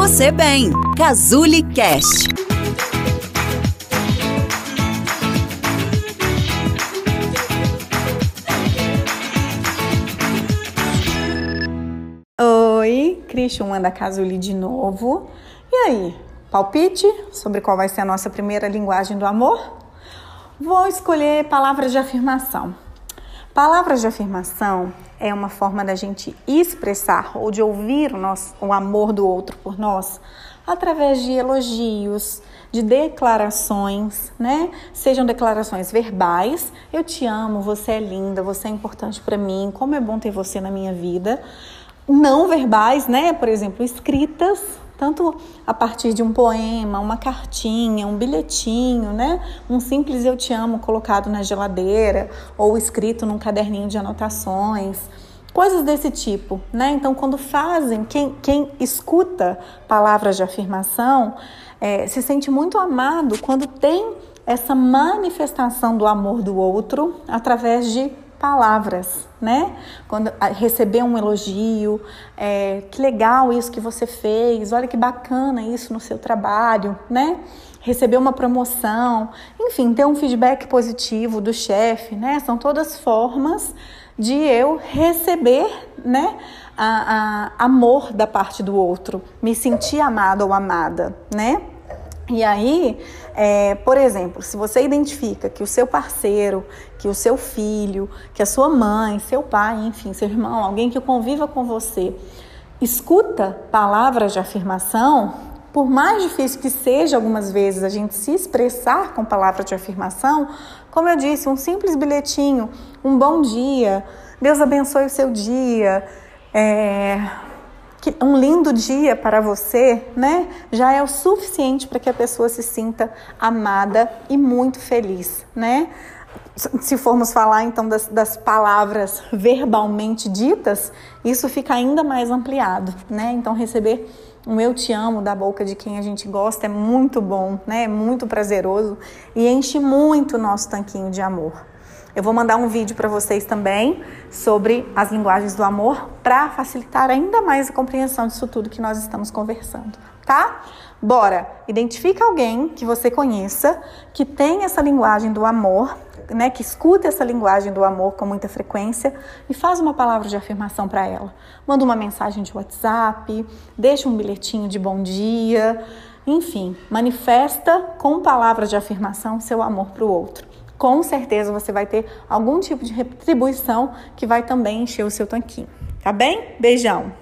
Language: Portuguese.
você bem. Cazuli Cast. Oi, Christian da Cazuli de novo. E aí, palpite sobre qual vai ser a nossa primeira linguagem do amor? Vou escolher palavras de afirmação. Palavras de afirmação é uma forma da gente expressar ou de ouvir o, nosso, o amor do outro por nós através de elogios, de declarações, né? Sejam declarações verbais, eu te amo, você é linda, você é importante para mim, como é bom ter você na minha vida. Não verbais, né? Por exemplo, escritas, tanto a partir de um poema, uma cartinha, um bilhetinho, né? Um simples eu te amo colocado na geladeira ou escrito num caderninho de anotações. Coisas desse tipo, né? Então, quando fazem, quem, quem escuta palavras de afirmação é, se sente muito amado quando tem essa manifestação do amor do outro através de palavras, né? Quando receber um elogio, é, que legal isso que você fez, olha que bacana isso no seu trabalho, né? Receber uma promoção, enfim, ter um feedback positivo do chefe, né? São todas formas de eu receber, né? A, a, amor da parte do outro, me sentir amado ou amada, né? E aí, é, por exemplo, se você identifica que o seu parceiro, que o seu filho, que a sua mãe, seu pai, enfim, seu irmão, alguém que conviva com você, escuta palavras de afirmação, por mais difícil que seja algumas vezes a gente se expressar com palavras de afirmação, como eu disse, um simples bilhetinho, um bom dia, Deus abençoe o seu dia, é, que um lindo dia para você, né? Já é o suficiente para que a pessoa se sinta amada e muito feliz, né? Se formos falar então das, das palavras verbalmente ditas, isso fica ainda mais ampliado, né? Então receber um eu te amo da boca de quem a gente gosta é muito bom, né? É muito prazeroso e enche muito o nosso tanquinho de amor. Eu vou mandar um vídeo para vocês também sobre as linguagens do amor para facilitar ainda mais a compreensão disso tudo que nós estamos conversando, tá? Bora, identifica alguém que você conheça que tem essa linguagem do amor, né, que escuta essa linguagem do amor com muita frequência e faz uma palavra de afirmação para ela. Manda uma mensagem de WhatsApp, deixa um bilhetinho de bom dia, enfim, manifesta com palavras de afirmação seu amor para o outro com certeza você vai ter algum tipo de retribuição que vai também encher o seu tanquinho. Tá bem? Beijão!